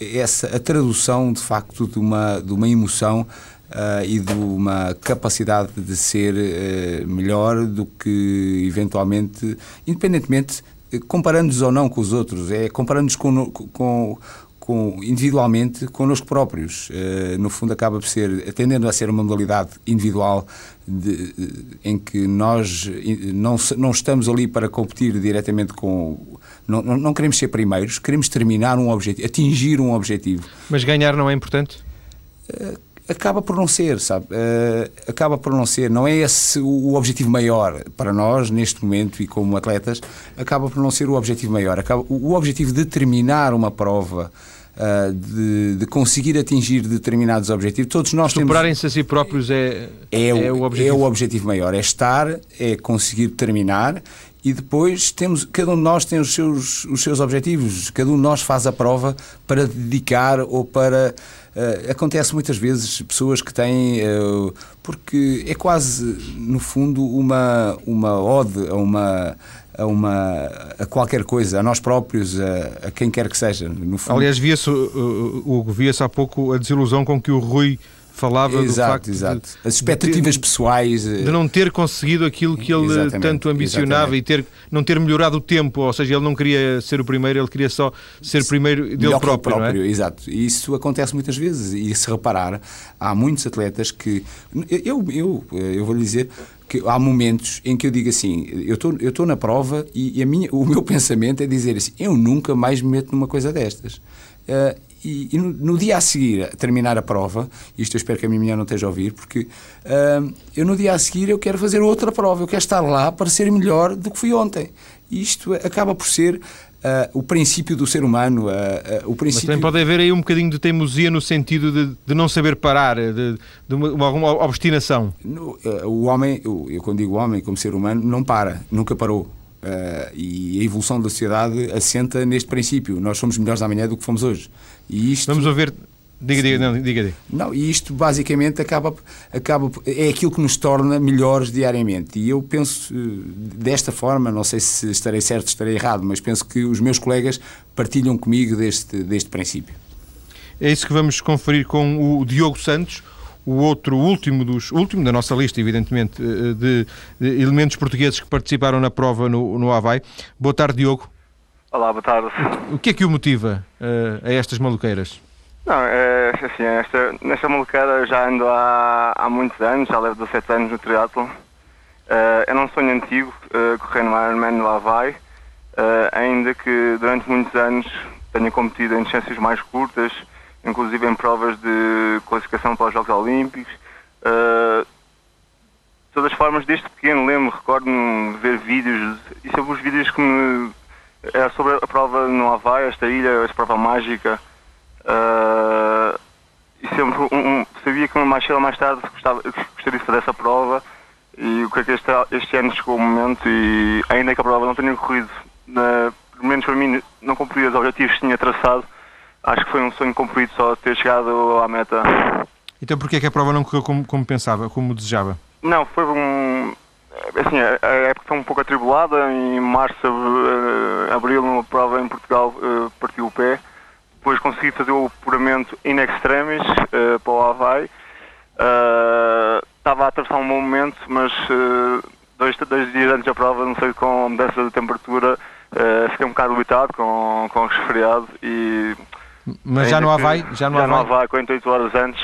essa a tradução de facto de uma de uma emoção uh, e de uma capacidade de ser uh, melhor do que eventualmente, independentemente comparando-nos ou não com os outros, é comparando-nos com, com, com, individualmente connosco próprios. Uh, no fundo, acaba por ser, tendendo a ser uma modalidade individual de, em que nós não, não estamos ali para competir diretamente com. Não, não, não queremos ser primeiros, queremos terminar um objetivo, atingir um objetivo. Mas ganhar não é importante? Uh, acaba por não ser, sabe? Uh, acaba por não ser. Não é esse o, objetivo maior para nós, neste momento, e como atletas, acaba por não ser o objetivo maior. Acaba, o objetivo de terminar uma prova uh, de, de, conseguir atingir determinados objetivos. Todos nós Superarem-se a si próprios é, é, o, é, o objetivo. é o objetivo maior. É estar, é conseguir terminar e depois temos cada um de nós tem os seus os seus objetivos cada um de nós faz a prova para dedicar ou para uh, acontece muitas vezes pessoas que têm uh, porque é quase no fundo uma uma ode a uma a, uma, a qualquer coisa, a nós próprios, a, a quem quer que seja. Aliás, via-se, Hugo, via-se há pouco a desilusão com que o Rui falava exato, do facto exato. De, as expectativas de, pessoais de não ter conseguido aquilo que ele tanto ambicionava exatamente. e ter não ter melhorado o tempo, ou seja, ele não queria ser o primeiro, ele queria só ser primeiro dele Melhor próprio, próprio é? Exato. E isso acontece muitas vezes e se reparar, há muitos atletas que eu eu eu vou lhe dizer que há momentos em que eu digo assim, eu estou eu estou na prova e, a minha, o meu pensamento é dizer assim, eu nunca mais me meto numa coisa destas. Uh, e, e no, no, dia a seguir, a terminar a prova, isto eu espero que a minha mulher não esteja a ouvir, porque uh, eu no dia a seguir eu quero fazer outra prova, eu quero estar lá para ser melhor do que fui ontem. E isto acaba por ser o princípio do ser humano, o princípio... Mas também pode haver aí um bocadinho de teimosia no sentido de, de não saber parar, de, de uma, uma, obstinação. No, o homem, eu, quando digo homem como ser humano, não para, nunca parou. Uh, e a evolução da sociedade assenta neste princípio. Nós somos melhores amanhã do que fomos hoje. E isto... Vamos ouvir. Diga, diga, não, diga, diga. Não, e isto basicamente acaba, acaba, é aquilo que nos torna melhores diariamente. E eu penso uh, desta forma, não sei se estarei certo, estarei errado, mas penso que os meus colegas partilham comigo deste, deste princípio. É isso que vamos conferir com o Diogo Santos, o outro último dos último da nossa lista, evidentemente, eh, de, de elementos portugueses que participaram na prova no, no Havaí. Boa tarde, Diogo. Olá, boa tarde. O que é que o motiva uh, a estas maluqueiras? Não, é assim, esta, nesta maluqueira já ando há, há muitos anos, já levo 17 anos no triatlo. Uh, é um sonho antigo uh, correr no Ironman no Havaí, uh, ainda que durante muitos anos tenha competido em distâncias mais curtas, inclusive em provas de classificação para os Jogos Olímpicos. Uh, de todas as formas, desde pequeno lembro, recordo-me ver vídeos, e sobre os vídeos que me. Era sobre a prova no Havaí, esta ilha, esta prova mágica. Uh, e sempre um, um, sabia que mais cedo ou mais tarde gostava, gostaria de fazer essa prova. E o que é que este, este ano chegou o momento, e ainda que a prova não tenha corrido, pelo menos para mim, não cumpri os objetivos que tinha traçado acho que foi um sonho cumprido só ter chegado à meta. Então porquê é que a prova não correu como, como pensava, como desejava? Não, foi um... Assim, a época foi um pouco atribulada, em março, eh, abril, numa prova em Portugal, eh, partiu o pé. Depois consegui fazer o apuramento in extremis uh, para o Havaí. Estava uh, a atravessar um bom momento, mas uh, dois, dois dias antes da prova, não sei, com a mudança de temperatura, fiquei um bocado limitado com, com o resfriado e mas já no Havaí? Já no já Havaí? Havaí, 48 horas antes,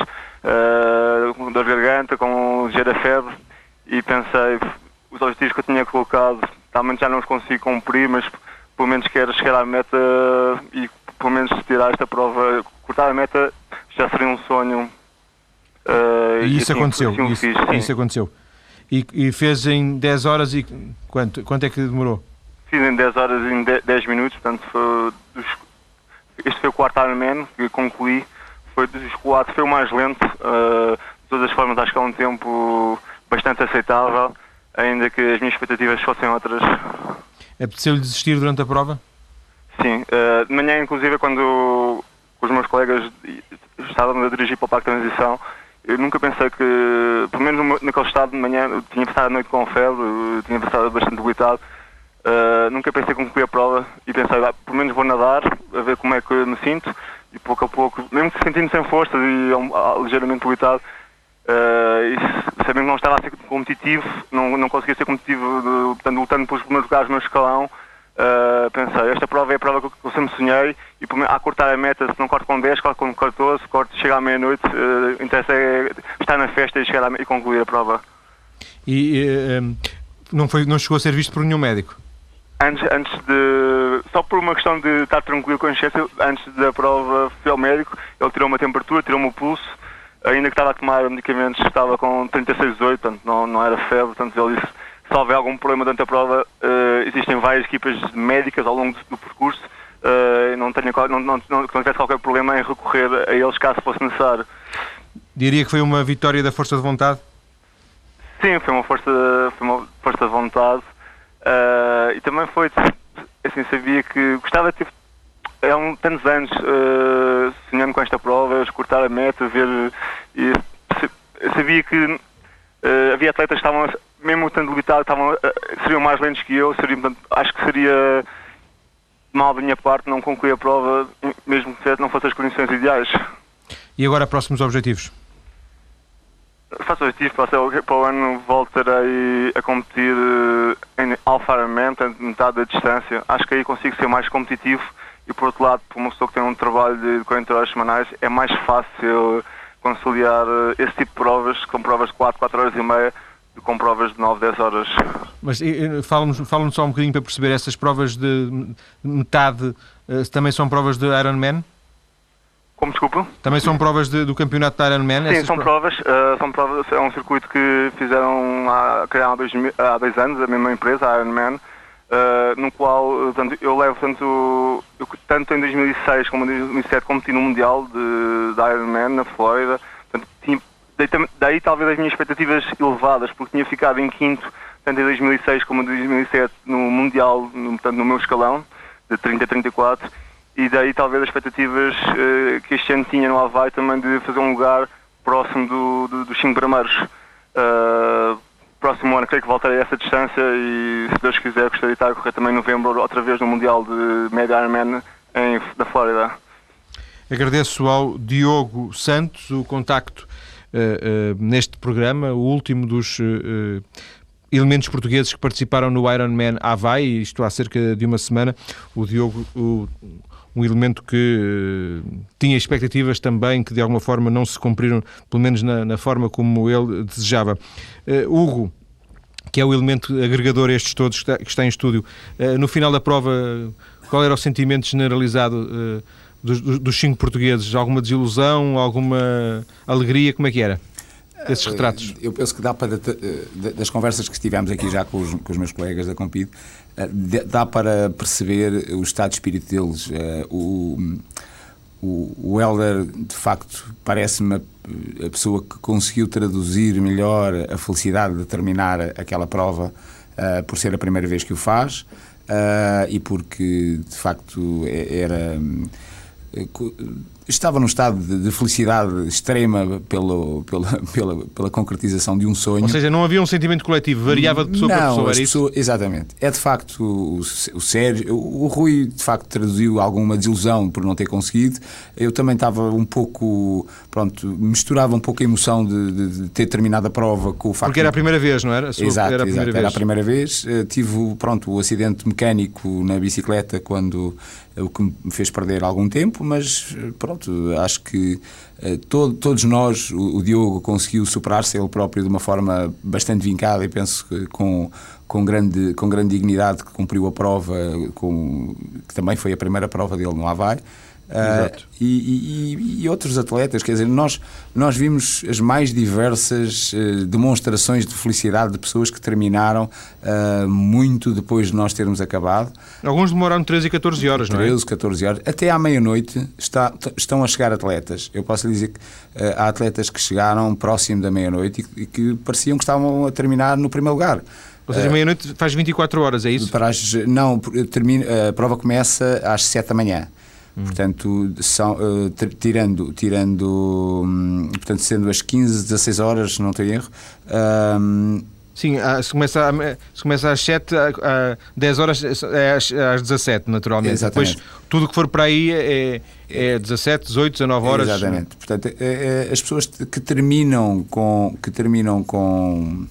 com dor de garganta, com ligeira febre, e pensei, os objetivos que eu tinha colocado, realmente já não os consigo cumprir, mas pelo menos quero chegar à meta e pelo menos tirar esta prova, cortar a meta já seria um sonho. Uh, e isso assim, aconteceu? Assim isso, fiz, isso, aconteceu. E, e, fez em 10 horas e quanto, quanto é que demorou? Fiz em 10 horas e 10 minutos, portanto foi dos este foi o quarto Ironman que concluí. Foi dos quatro, foi o mais lento. Uh, de todas as formas, acho que é um tempo bastante aceitável, ainda que as minhas expectativas fossem outras. Possível desistir durante a prova? Sim. Uh, de manhã, inclusive, quando os meus colegas estávamos a dirigir para o Parque de Transição, eu nunca pensei que, pelo menos naquele estado de manhã, tinha passado a noite com febre, tinha passado bastante debilitado Uh, nunca pensei concluir a prova e pensei, ah, pelo menos vou nadar, a ver como é que me sinto, e pouco a pouco, mesmo que sentindo sem força e ligeiramente limitado, uh, e sabendo que não estava a ser competitivo, não, não conseguia ser competitivo, de, portanto, lutando pelos primeiros lugares no escalão, uh, pensei, esta prova é a prova que eu sempre sonhei, e a cortar a meta, se não corto com 10, corto com 14, corto, chega à meia-noite, uh, interessa é estar na festa e, chegar a, e concluir a prova. E não, foi, não chegou a ser visto por nenhum médico? antes, antes de. Só por uma questão de estar tranquilo com a consciência, antes da prova fui ao médico, ele tirou uma temperatura, tirou-me o pulso, ainda que estava a tomar medicamentos, estava com 36,8, portanto não, não era febre, portanto ele disse se houver algum problema durante a prova, uh, existem várias equipas médicas ao longo do, percurso, uh, não, tenha, não, não, não, não tivesse qualquer problema em recorrer a eles caso fosse necessário. Diria que foi uma vitória da força de vontade? Sim, foi uma força, foi uma força de vontade. Uh, e também foi, assim, sabia que gostava de ter, há um, tantos anos, uh, sonhando com esta prova, escutar a meta, ver, e sabia que havia atletas que estavam, mesmo estando limitados, estavam, seriam mais lentos que eu, seria, portanto, acho que seria mal da minha parte não concluir a prova, mesmo que não fossem as condições ideais. E agora, próximos objetivos? Faço objetivo para, para o ano voltarei a competir eh, em Alfa Ironman, metade da distância. Acho que aí consigo ser mais competitivo e por outro lado, para uma pessoa que tem um trabalho de 40 horas semanais, é mais fácil conciliar eh, esse tipo de provas, com provas de 4, 4 horas e meia, com provas de 9, 10 horas. Mas fala-nos fala só um bocadinho para perceber, essas provas de metade eh, também são provas de Ironman? Como desculpa? Também são provas de, do campeonato da Ironman? Sim, são provas, uh, são provas. É um circuito que fizeram há, há, dois, há dois anos, a mesma empresa, a Ironman. uh, no qual portanto, eu levo tanto, eu, tanto em 2006 como em 2007 competi no Mundial de, de Ironman na Flórida. Portanto, tinha, daí, daí, talvez as minhas expectativas elevadas, porque tinha ficado em quinto tanto em 2006 como em 2007 no Mundial, no, portanto, no meu escalão de 30 a 34 e daí talvez as expectativas uh, que este ano tinha no Havaí também de fazer um lugar próximo do, do, dos 5 primeiros. Uh, próximo ano creio que voltarei a essa distância e se Deus quiser gostaria de estar a correr também em novembro outra vez no Mundial de Mega Ironman em, da Flórida. Agradeço ao Diogo Santos o contacto uh, neste programa, o último dos uh, elementos portugueses que participaram no Ironman Havaí, isto há cerca de uma semana. O Diogo, o, um elemento que tinha expectativas também que de alguma forma não se cumpriram, pelo menos na, na forma como ele desejava. Uh, Hugo, que é o elemento agregador a estes todos que está, que está em estúdio, uh, no final da prova, qual era o sentimento generalizado dos, dos cinco portugueses? Alguma desilusão, alguma alegria? Como é que era? Esses retratos? Eu penso que dá para, das conversas que tivemos aqui já com os, com os meus colegas da Compid, eh, dá para perceber o estado de espírito deles. Eh, o, o, o Helder, de facto, parece-me a pessoa que conseguiu traduzir melhor a felicidade de terminar aquela prova por ser a primeira vez que o faz e porque, de facto, era. euh, estava num estado de, de felicidade extrema pelo, pela, pela, pela, concretização de um sonho. Ou seja, não havia um sentimento coletivo, variava de pessoa não, para pessoa, era pessoa, isso? Exatamente. É de facto o, o Sérgio, o, o Rui de facto traduziu alguma desilusão por não ter conseguido. Eu também estava um pouco, pronto, misturava um pouco a emoção de, de, de ter terminado a prova com o facto... Porque era a primeira vez, não era? A exato, era a primeira exato, vez. Era a primeira vez. Uh, tive, pronto, o acidente mecânico na bicicleta quando o que me fez perder algum tempo, mas eh, pronto, acho que uh, todo, todos nós, o, o, Diogo conseguiu superar-se ele próprio de uma forma bastante vincada e penso que com, com, grande, com grande dignidade que cumpriu a prova, com, que também foi a primeira prova dele no Havaí. Uh, e, e, e, outros atletas, quer dizer, nós, nós vimos as mais diversas uh, demonstrações de felicidade de pessoas que terminaram uh, muito depois de nós termos acabado. Alguns demoraram 13 e 14 horas, 13, não é? 14 horas. Até à meia-noite está, estão a chegar atletas. Eu posso lhe dizer que há atletas que chegaram próximo da meia-noite e, e, que pareciam que estavam a terminar no primeiro lugar. Ou seja, meia-noite faz 24 horas, é isso? Para as, não, termina, a prova começa às 7 da manhã. Hum. Portanto, são, uh, tirando, tirando um, portanto, sendo as 15, 16 horas, não tenho erro. Um, Sim, se começa, se começa às 7, a, 10 horas é às, às 17, naturalmente. Exatamente. Depois, tudo que for para aí é, é 17, 18, 19 horas. Exatamente. Portanto, é, é, as pessoas que terminam com. Que terminam com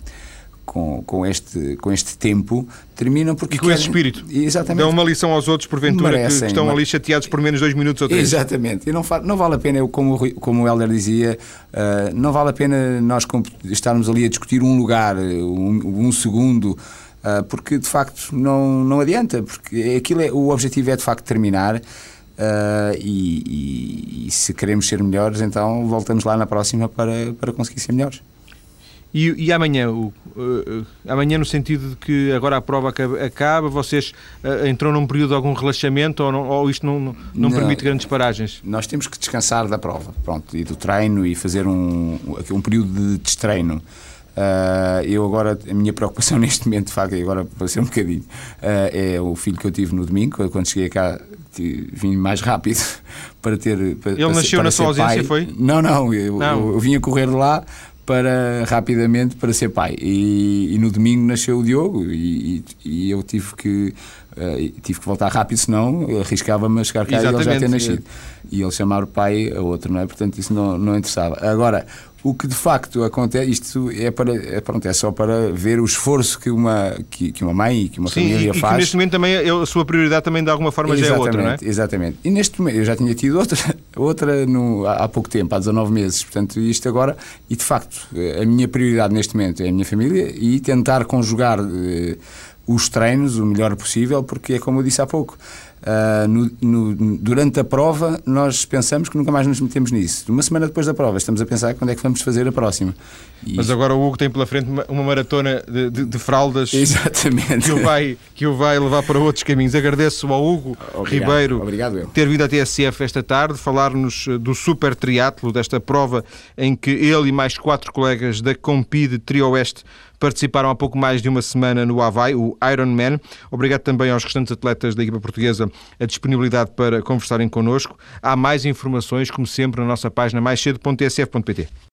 com, com, este, com este tempo, terminam porque. E com querem... esse espírito. Exatamente. Dão uma lição aos outros, porventura, Merecem, que estão ali chateados por menos dois minutos ou três. Exatamente. E não, não vale a pena, eu, como, como o Helder dizia, uh, não vale a pena nós estarmos ali a discutir um lugar, um, um segundo. Uh, porque de facto não, não adianta, porque aquilo é, o objetivo é de facto terminar. Uh, e, e, e, se queremos ser melhores, então voltamos lá na próxima para, para conseguir ser melhores. E, e amanhã, o, uh, amanhã no sentido de que agora a prova acaba, acaba vocês uh, entram num período de algum relaxamento ou, não, ou isto não, não, não, permite grandes paragens? Nós temos que descansar da prova, pronto, e do treino e fazer um, um período de destreino. Uh, eu agora, a minha preocupação neste momento, de facto, agora vou ser um bocadinho, uh, é o filho que eu tive no domingo, quando cheguei cá vim mais rápido para ter. Para, Ele nasceu para na sua ausência, pai. foi? Não, não, eu, não. Eu, eu vinha correr de lá para rapidamente para ser pai. E, e no domingo nasceu o Diogo e, e, e eu tive que uh, tive que voltar rápido senão arriscava-me a chegar cá Exatamente, e ele já ter nascido é. e ele chamar o pai a outro não é portanto isso não não interessava agora o que de facto acontece, isto é, para, é, pronto, é só para ver o esforço que uma, que, que uma mãe e que uma Sim, família e, faz. E neste momento também a sua prioridade também de alguma forma exatamente, já é outra, não é? Exatamente. E neste momento, eu já tinha tido outra, outra no, há, pouco tempo, há 19 meses, portanto, isto agora, e de facto, a minha prioridade neste momento é a minha família e tentar conjugar. Eh, os treinos o melhor possível, porque é como eu disse há pouco. Uh, no, no, durante a prova, nós pensamos que nunca mais nos metemos nisso. Uma semana depois da prova, estamos a pensar quando é que vamos fazer a próxima. E... Mas agora o Hugo tem pela frente uma, uma maratona de, de, de, fraldas Exatamente. Que, o vai, que o vai levar para outros caminhos. Agradeço ao Hugo obrigado, Ribeiro obrigado ter vindo à TSF esta tarde, falar-nos eh, do super triatlo, desta prova em que ele e mais quatro colegas da Compide Trio Oeste participaram há pouco mais de uma semana no Havaí, o Ironman. Obrigado também aos restantes atletas da equipa portuguesa a disponibilidade para conversarem connosco. Há mais informações, como sempre, na nossa página mais cedo.tsf.pt.